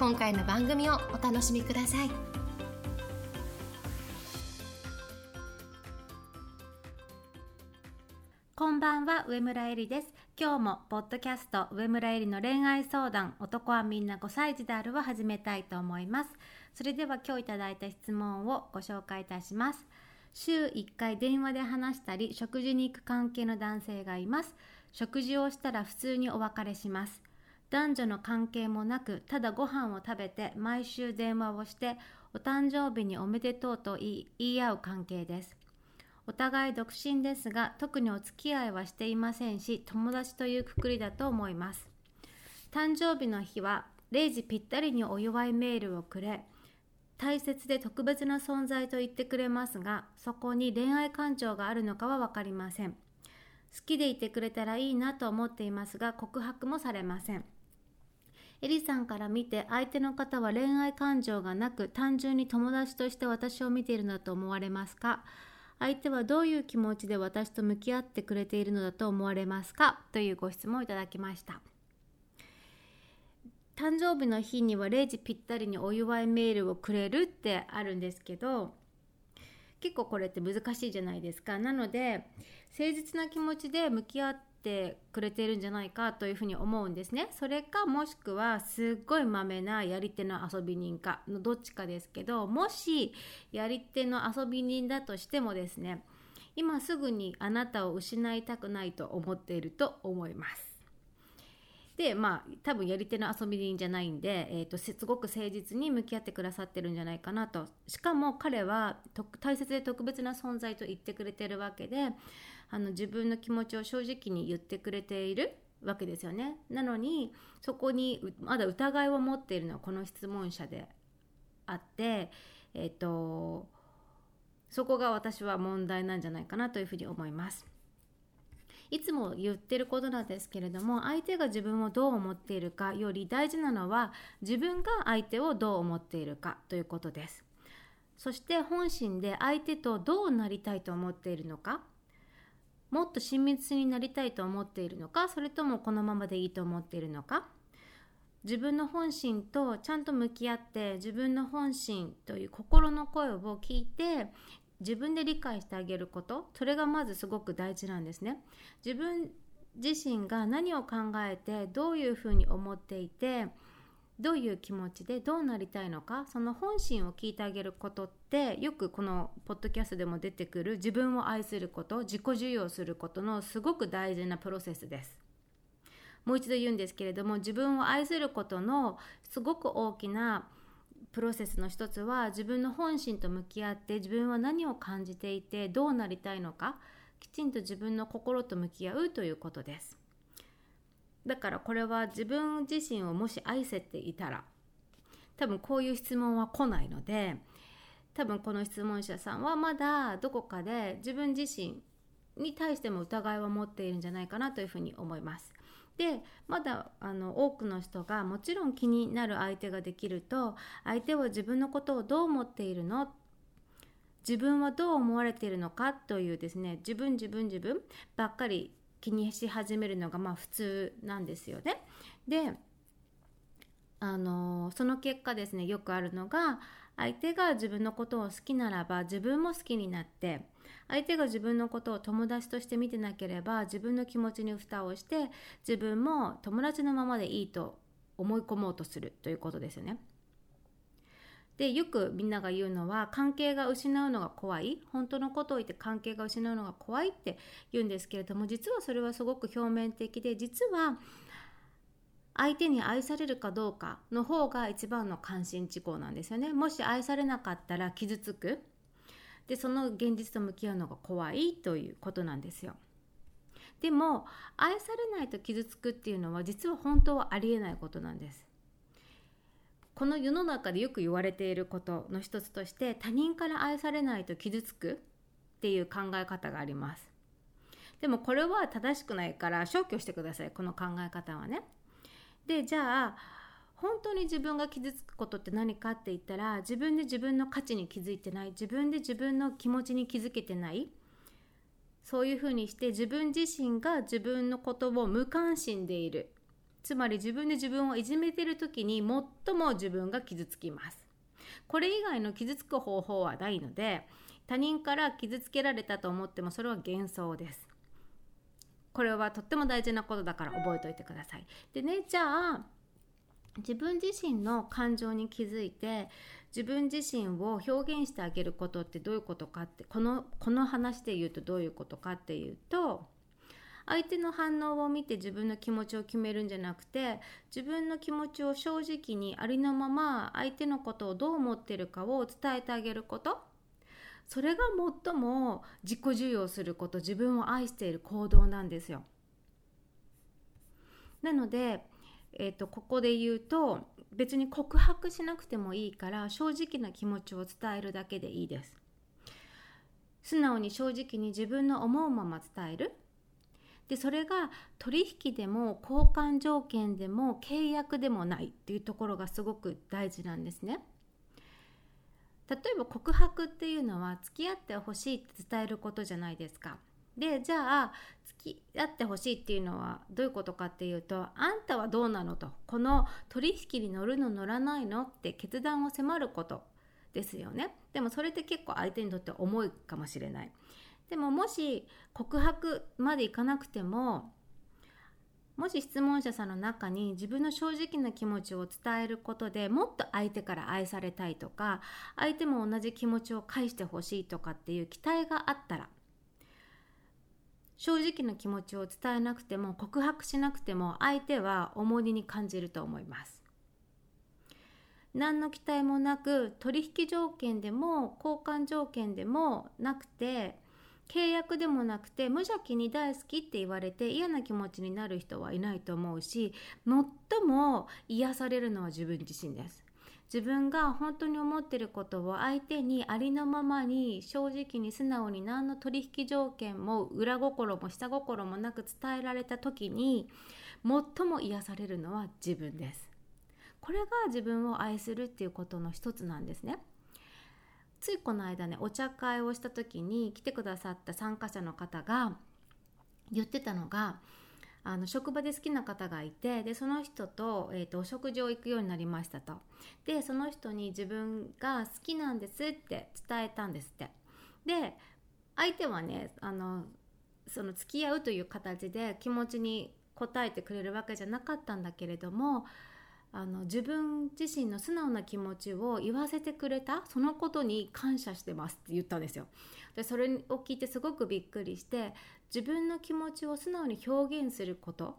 今回の番組をお楽しみください。こんばんは上村えりです。今日もポッドキャスト上村えりの恋愛相談男はみんな5歳児であるを始めたいと思います。それでは今日いただいた質問をご紹介いたします。週1回電話で話したり食事に行く関係の男性がいます。食事をしたら普通にお別れします。男女の関係もなくただご飯を食べて毎週電話をしてお誕生日におめでとうと言い言い合う関係です。お互い独身ですが特にお付き合いはしていませんし友達というくくりだと思います。誕生日の日は0時ぴったりにお祝いメールをくれ大切で特別な存在と言ってくれますがそこに恋愛感情があるのかは分かりません。好きでいてくれたらいいなと思っていますが告白もされません。エリさんから見て相手の方は恋愛感情がなく単純に友達として私を見ているのだと思われますか？相手はどういう気持ちで私と向き合ってくれているのだと思われますか？というご質問をいただきました。誕生日の日には0時ぴったりにお祝いメールをくれるってあるんですけど結構これって難しいじゃないですか。なので誠実な気持ちで向き合っててくれてるんじゃないかというふうに思うんですね。それかもしくはすっごいまめなやり手の遊び人かのどっちかですけどもしやり手の遊び人だとしてもですね今すぐにあなたを失いたくないと思っていると思います。でまあ多分やり手の遊び人じゃないんで、えーと、すごく誠実に向き合ってくださってるんじゃないかなとしかも彼は大切で特別な存在と言ってくれてるわけであの自分の気持ちを正直に言ってくれているわけですよねなのにそこにまだ疑いを持っているのはこの質問者であってえっ、ー、とそこが私は問題なんじゃないかなというふうに思います。いつも言ってることなんですけれども相手が自分をどう思っているかより大事なのは自分が相手をどう思っているかということです。そして本心で相手とどうなりたいと思っているのかもっと親密になりたいと思っているのかそれともこのままでいいと思っているのか。自分の本心とちゃんと向き合って自分の本心という心の声を聞いて自分で理解してあげることそれがまずすごく大事なんですね。自分自身が何を考えてどういうふうに思っていてどういう気持ちでどうなりたいのかその本心を聞いてあげることってよくこのポッドキャストでも出てくる自分を愛すること自己受容することのすごく大事なプロセスです。もう一度言うんですけれども自分を愛することのすごく大きなプロセスの一つは自分の本心と向き合って自分は何を感じていてどうなりたいのかきちんと自分の心と向き合うということです。だからこれは自分自身をもし愛せていたら多分こういう質問は来ないので多分この質問者さんはまだどこかで自分自身に対しても疑いを持っているんじゃないかなというふうに思います。でまだあの多くの人がもちろん気になる相手ができると相手は自分のことをどう思っているの？自分はどう思われているのかというですね自分自分自分ばっかり気にし始めるのがまあ普通なんですよね。であのその結果ですねよくあるのが相手が自分のことを好きならば自分も好きになって相手が自分のことを友達として見てなければ自分の気持ちに蓋をして自分も友達のままでいいと思い込もうとするということですよね。でよくみんなが言うのは関係が失うのが怖い。本当のことを言って関係が失うのが怖いって言うんですけれども実はそれはすごく表面的で実は相手に愛されるかどうかの方が一番の関心事項なんですよね。もし愛されなかったら傷つく。でその現実と向き合うのが怖いということなんですよ。でも愛されないと傷つくっていうのは実は本当はありえないことなんです。この世の中でよく言われていることの一つとして他人から愛されないと傷つくっていう考え方があります。でもこれは正しくないから消去してくださいこの考え方はね。でじゃあ本当に自分が傷つくことって何かって言ったら自分で自分の価値に気づいてない自分で自分の気持ちに気づけてない。そういうふうにして自分自身が自分のことを無関心でいる。つまり自分で自分をいじめてる時に最も自分が傷つきます。これ以外の傷つく方法はないので他人から傷つけられたと思ってもそれは幻想です。これはとっても大事なことだから覚えておいてください。でねじゃあ自分自身の感情に気づいて自分自身を表現してあげることってどういうことかってこのこの話で言うとどういうことかっていうと相手の反応を見て自分の気持ちを決めるんじゃなくて自分の気持ちを正直にありのまま相手のことをどう思ってるかを伝えてあげることそれが最も自己重要すること自分を愛している行動なんですよ。なので、えーと、ここで言うと別に告白しなくてもいいから正直な気持ちを伝えるだけでいいです。素直に正直に自分の思うまま伝えるでそれが取引でも交換条件でも契約でもないっていうところがすごく大事なんですね。例えば告白っていうのは付き合ってほしいって伝えることじゃないですか。でじゃあ付き合ってほしいっていうのはどういうことかっていうとあんたはどうなのとこの取引に乗るの乗らないのって決断を迫ることですよね。でもそれって結構相手にとって重いかもしれない。でももし告白までいかなくてももし質問者さんの中に自分の正直な気持ちを伝えることでもっと相手から愛されたいとか相手も同じ気持ちを返してほしいとかっていう期待があったら正直な気持ちを伝えなくても告白しなくても相手は重荷に感じると思います。何の期待もなく取引条件でも交換条件でもなくて契約でもなくて無邪気に大好きって言われて嫌な気持ちになる人はいないと思うし最も癒されるのは自分自身です。自分が本当に思ってることを相手にありのままに正直に素直に何の取引条件も裏心も下心もなく伝えられた時に最も癒されるのは自分です。これが自分を愛するっていうことの一つなんですね。ついこの間ねお茶会をした時に来てくださった参加者の方が言ってたのがあの職場で好きな方がいてでその人と,、えーと、お食事を行くようになりましたとでその人に自分が好きなんですって伝えたんですってで相手はねあのその付き合うという形で気持ちに応えてくれるわけじゃなかったんだけれどもあの自分自身の素直な気持ちを言わせてくれたそのことに感謝してますって言ったんですよ。でそれを聞いてすごくびっくりして自分の気持ちを素直に表現すること。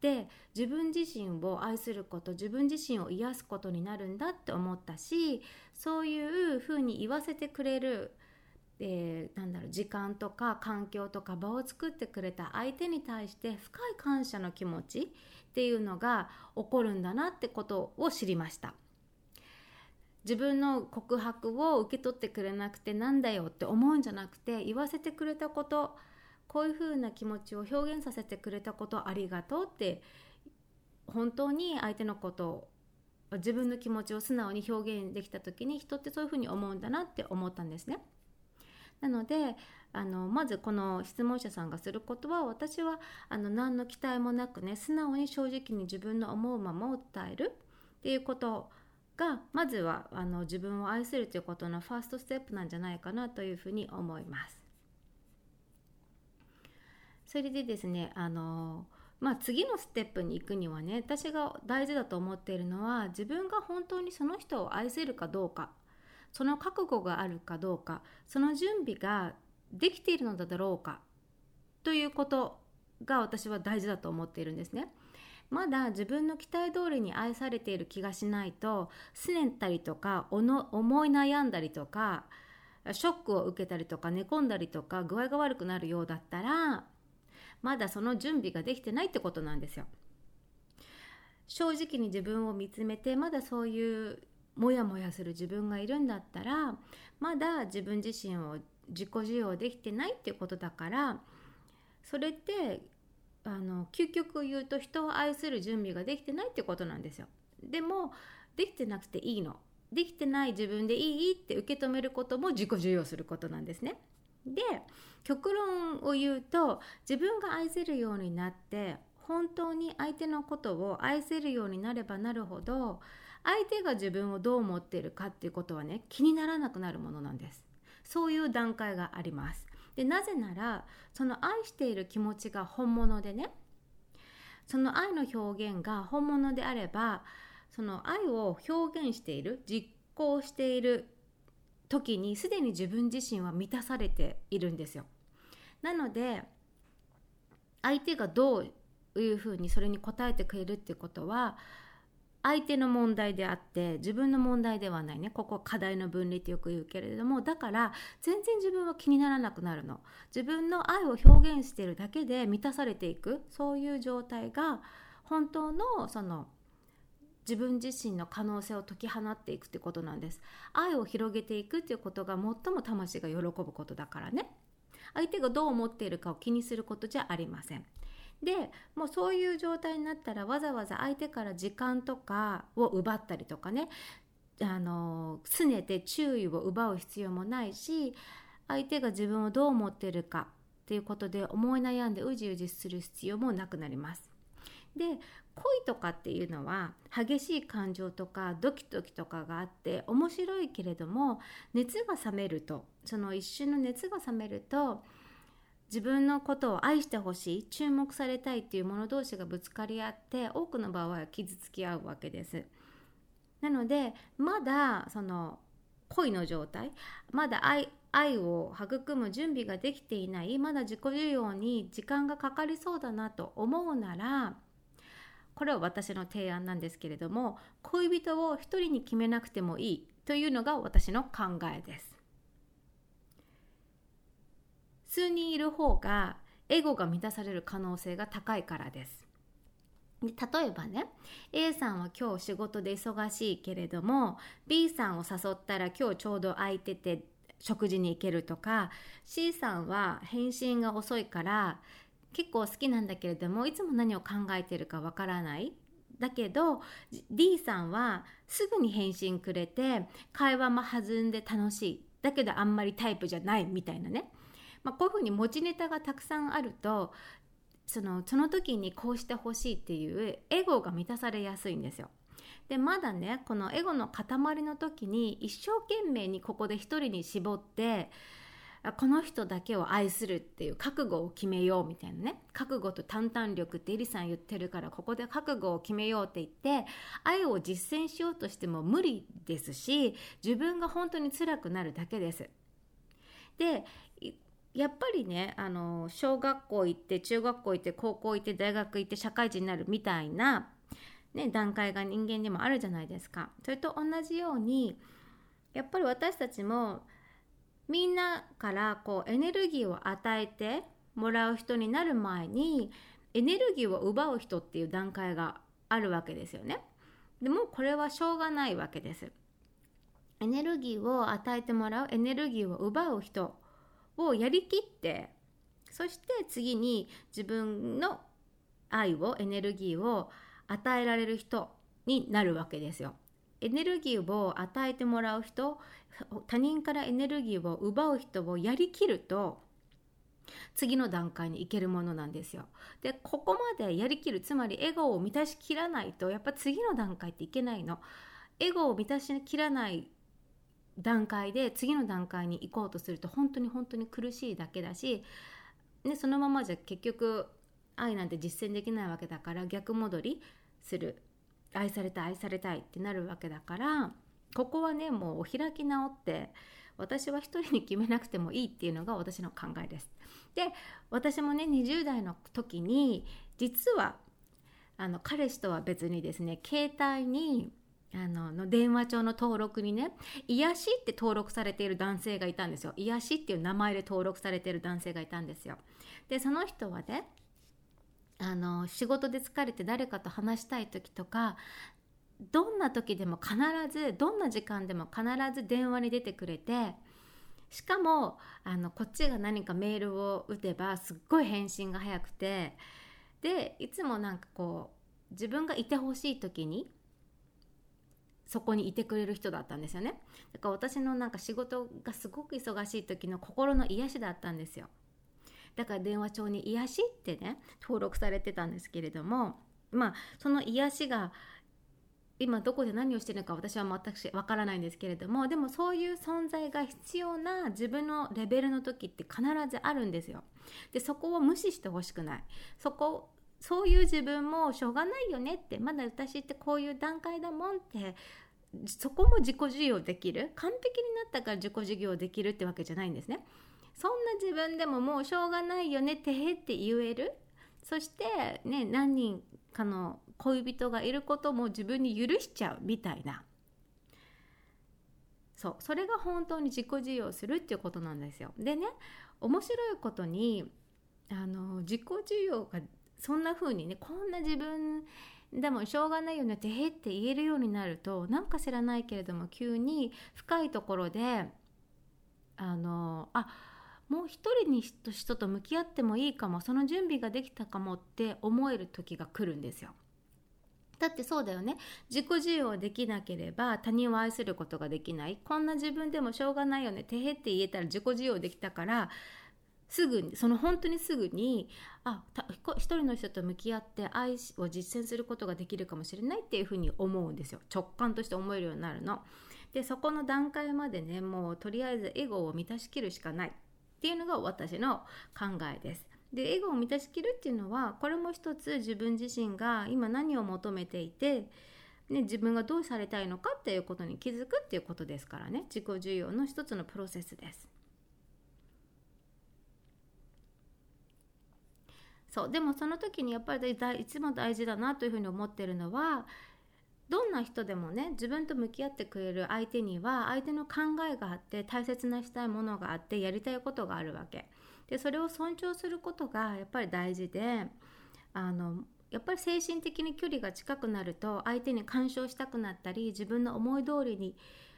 で自分自身を愛すること自分自身を癒すことになるんだって思ったしそういうふうに言わせてくれる、えー、なんだろう時間とか環境とか場を作ってくれた相手に対して深い感謝の気持ちっていうのが起こるんだなってことを知りました。自分の告白を受け取ってくれなくてなんだよって思うんじゃなくて言わせてくれたことこういうふうな気持ちを表現させてくれたことありがとうって本当に相手のことを自分の気持ちを素直に表現できた時に人ってそういうふうに思うんだなって思ったんですね。なのであのまずこの質問者さんがすることは私はあの何の期待もなくね素直に正直に自分の思うままを伝えるっていうことがまずはあの自分を愛するということのファーストステップなんじゃないかなというふうに思います。それでですねあのまあ、次のステップに行くにはね私が大事だと思っているのは自分が本当にその人を愛せるかどうかその覚悟があるかどうかその準備ができているのだろうかということが私は大事だと思っているんですね。まだ自分の期待通りに愛されている気がしないと拗ねたりとか思い悩んだりとかショックを受けたりとか寝込んだりとか具合が悪くなるようだったらまだその準備ができてないってことなんですよ。正直に自分を見つめてまだそういうモヤモヤする自分がいるんだったらまだ自分自身を自己需要できてないっていうことだからそれってあの究極を言うと人を愛する準備ができてないってことなんですよ。でもできてなくていいの。できてない自分でいいって受け止めることも自己需要することなんですね。で極論を言うと自分が愛せるようになって本当に相手のことを愛せるようになればなるほど相手が自分をどう思っているかっていうことはね気にならなくなるものなんですそういう段階がありますでなぜならその愛している気持ちが本物でねその愛の表現が本物であればその愛を表現している実行している時にすでに自分自身は満たされているんですよ。なので相手がどういうふうにそれに応えてくれるってことは相手の問題であって自分の問題ではないね。ここは課題の分離ってよく言うけれどもだから全然自分は気にならなくなるの。自分の愛を表現しているだけで満たされていく。そういう状態が本当のその自分自身の可能性を解き放っていくってことなんです。愛を広げていくっていうことが最も魂が喜ぶことだからね。相手がどう思っているかを気にすることじゃありません。でもうそういう状態になったらわざわざ相手から時間とかを奪ったりとかねあの拗ねて注意を奪う必要もないし相手が自分をどう思ってるかっていうことで思い悩んでうじうじする必要もなくなります。で恋とかっていうのは激しい感情とかドキドキとかがあって面白いけれども熱が冷めるとその一瞬の熱が冷めると自分のことを愛してほしい注目されたいっていう者同士がぶつかり合って多くの場合は傷つき合うわけです。なのでまだその恋の状態まだ愛愛を育む準備ができていないまだ自己需要に時間がかかりそうだなと思うならこれは私の提案なんですけれども恋人を一人に決めなくてもいいというのが私の考えです。数人いる方がエゴが満たされる可能性が高いからです。例えばね A さんは今日仕事で忙しいけれども B さんを誘ったら今日ちょうど空いてて食事に行けるとか C さんは返信が遅いから結構好きなんだけれどもいつも何を考えてるかわからない。だけど D さんはすぐに返信くれて会話も弾んで楽しい。だけどあんまりタイプじゃないみたいなね。まあ、こういうふうに持ちネタがたくさんあるとそのその時にこうしてほしいっていうエゴが満たされやすいんですよ。でまだねこのエゴの塊の時に一生懸命にここで一人に絞ってこの人だけを愛するっていう覚悟を決めようみたいなね覚悟と淡々力ってエリさん言ってるからここで覚悟を決めようって言って愛を実践しようとしても無理ですし自分が本当に辛くなるだけです。でやっぱりねあの小学校行って中学校行って高校行って大学行って社会人になるみたいな、ね、段階が人間にもあるじゃないですか。それと同じようにやっぱり私たちもみんなからこうエネルギーを与えてもらう人になる前にエネルギーを奪う人っていう段階があるわけですよね。でもこれはしょうがないわけです。エネルギーを与えてもらうエネルギーを奪う人をやりきってそして次に自分の愛をエネルギーを与えられる人になるわけですよ。エネルギーを与えてもらう人他人からエネルギーを奪う人をやりきると次の段階に行けるものなんですよ。でここまでやりきるつまり笑顔を満たしきらないとやっぱ次の段階っていけないの。笑顔を満たしきらない段階で次の段階に行こうとすると本当に本当に苦しいだけだし、ね、そのままじゃ結局愛なんて実践できないわけだから逆戻りする愛されたい愛されたいってなるわけだからここはねもうお開き直って私は一人に決めなくてもいいっていうのが私の考えです。で私もね20代の時に実はあの彼氏とは別にですね携帯にあのの電話帳の登録にね癒しって登録されている男性がいたんですよ。癒しっていう名前で登録されている男性がいたんですよ。でその人はねあの仕事で疲れて誰かと話したい時とかどんな時でも必ずどんな時間でも必ず電話に出てくれてしかもあのこっちが何かメールを打てばすっごい返信が早くてでいつもなんかこう自分がいてほしい時にそこにいてくれる人だったんですよね。だから私のなんか仕事がすごく忙しい時の心の癒しだったんですよ。だから電話帳に癒しってね登録されてたんですけれどもまあその癒しが今どこで何をしてるのか私は全くわからないんですけれどもでもそういう存在が必要な自分のレベルの時って必ずあるんですよ。でそこを無視してほしくない。そこそういう自分もしょうがないよねってまだ私ってこういう段階だもんってそこも自己授業できる？完璧になったから自己授業できるってわけじゃないんですね。そんな自分でももうしょうがないよねってへって言える？そしてね何人かの恋人がいることも自分に許しちゃうみたいなそうそれが本当に自己授与するっていうことなんですよ。でね面白いことにあの自己授与がそんな風にねこんな自分でもしょうがないよねってへって言えるようになるとなんか知らないけれども急に深いところであのあもう一人に人と向き合ってもいいかもその準備ができたかもって思える時が来るんですよ。だってそうだよね自己需要できなければ他人を愛することができないこんな自分でもしょうがないよねてへって言えたら自己需要できたからすぐにその本当にすぐにあ一人の人と向き合って愛を実践することができるかもしれないっていうふうに思うんですよ直感として思えるようになるの。でそこの段階までねもうとりあえずエゴを満たしきるしかないっていうのが私の考えです。でエゴを満たしきるっていうのはこれも一つ自分自身が今何を求めていて、ね、自分がどうされたいのかっていうことに気づくっていうことですからね自己需要の一つのプロセスです。そうでもその時にやっぱりいつも大事だなというふうに思ってるのはどんな人でもね自分と向き合ってくれる相手には相手の考えがあって大切なしたいものがあってやりたいことがあるわけでそれを尊重することがやっぱり大事であのやっぱり精神的に距離が近くなると相手に干渉したくなったり自分の思い通りに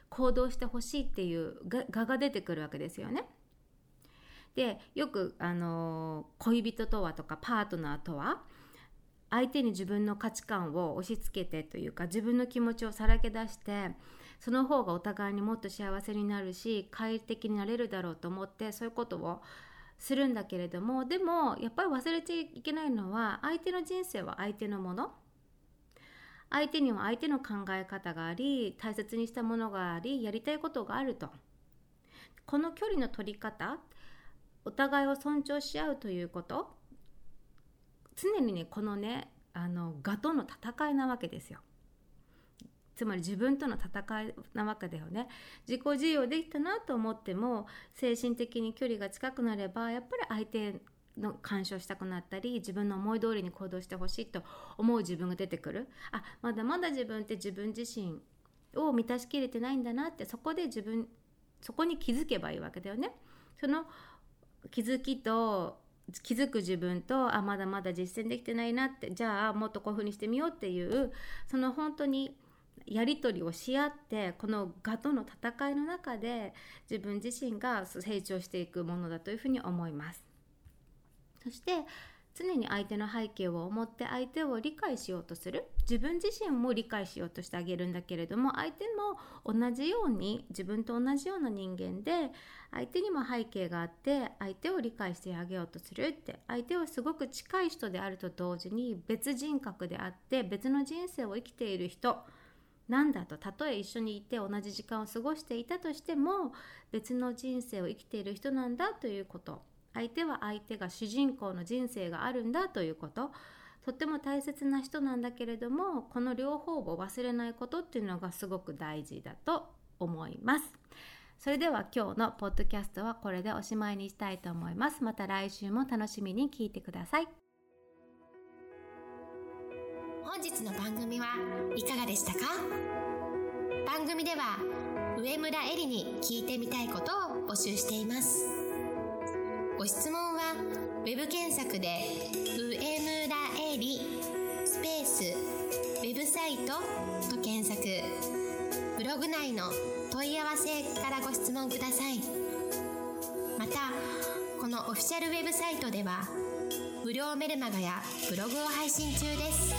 行動してほしいっていう画が出てくるわけですよね。でよくあの恋人とはとかパートナーとは相手に自分の価値観を押し付けてというか自分の気持ちをさらけ出してその方がお互いにもっと幸せになるし快適になれるだろうと思ってそういうことをするんだけれどもでもやっぱり忘れちゃいけないのは相手の人生は相手のもの。相手には相手の考え方があり大切にしたものがありやりたいことがあると。この距離の取り方お互いを尊重し合うということ。常にねこのねあの我との戦いなわけですよ。つまり自分との戦いなわけだよね。自己授与できたなと思っても精神的に距離が近くなればやっぱり相手の干渉したくなったり自分の思い通りに行動してほしいと思う自分が出てくる。あまだまだ自分って自分自身を満たしきれてないんだなってそこで自分そこに気づけばいいわけだよね。その気づきと気づく自分とあまだまだ実践できてないなってじゃあもっとこういうふうにしてみようっていうその本当にやり取りをし合ってこの我との戦いの中で自分自身が成長していくものだというふうに思います。そして常に相手の背景を思って相手を理解しようとする。自分自身も理解しようとしてあげるんだけれども相手も同じように自分と同じような人間で相手にも背景があって相手を理解してあげようとするって相手はすごく近い人であると同時に別人格であって別の人生を生きている人なんだとたとえ一緒にいて同じ時間を過ごしていたとしても別の人生を生きている人なんだということ。相手は相手が主人公の人生があるんだということ。とっても大切な人なんだけれどもこの両方を忘れないことっていうのがすごく大事だと思います。それでは今日のポッドキャストはこれでおしまいにしたいと思います。また来週も楽しみに聞いてください。本日の番組はいかがでしたか？番組では上村えりに聞いてみたいことを募集しています。ご質問は Web 検索で「上村えり」スペース「ウェブサイト」と検索。ブログ内の問い合わせからご質問ください。またこのオフィシャルウェブサイトでは無料メルマガやブログを配信中です。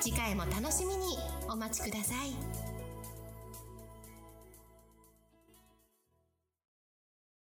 次回も楽しみにお待ちください。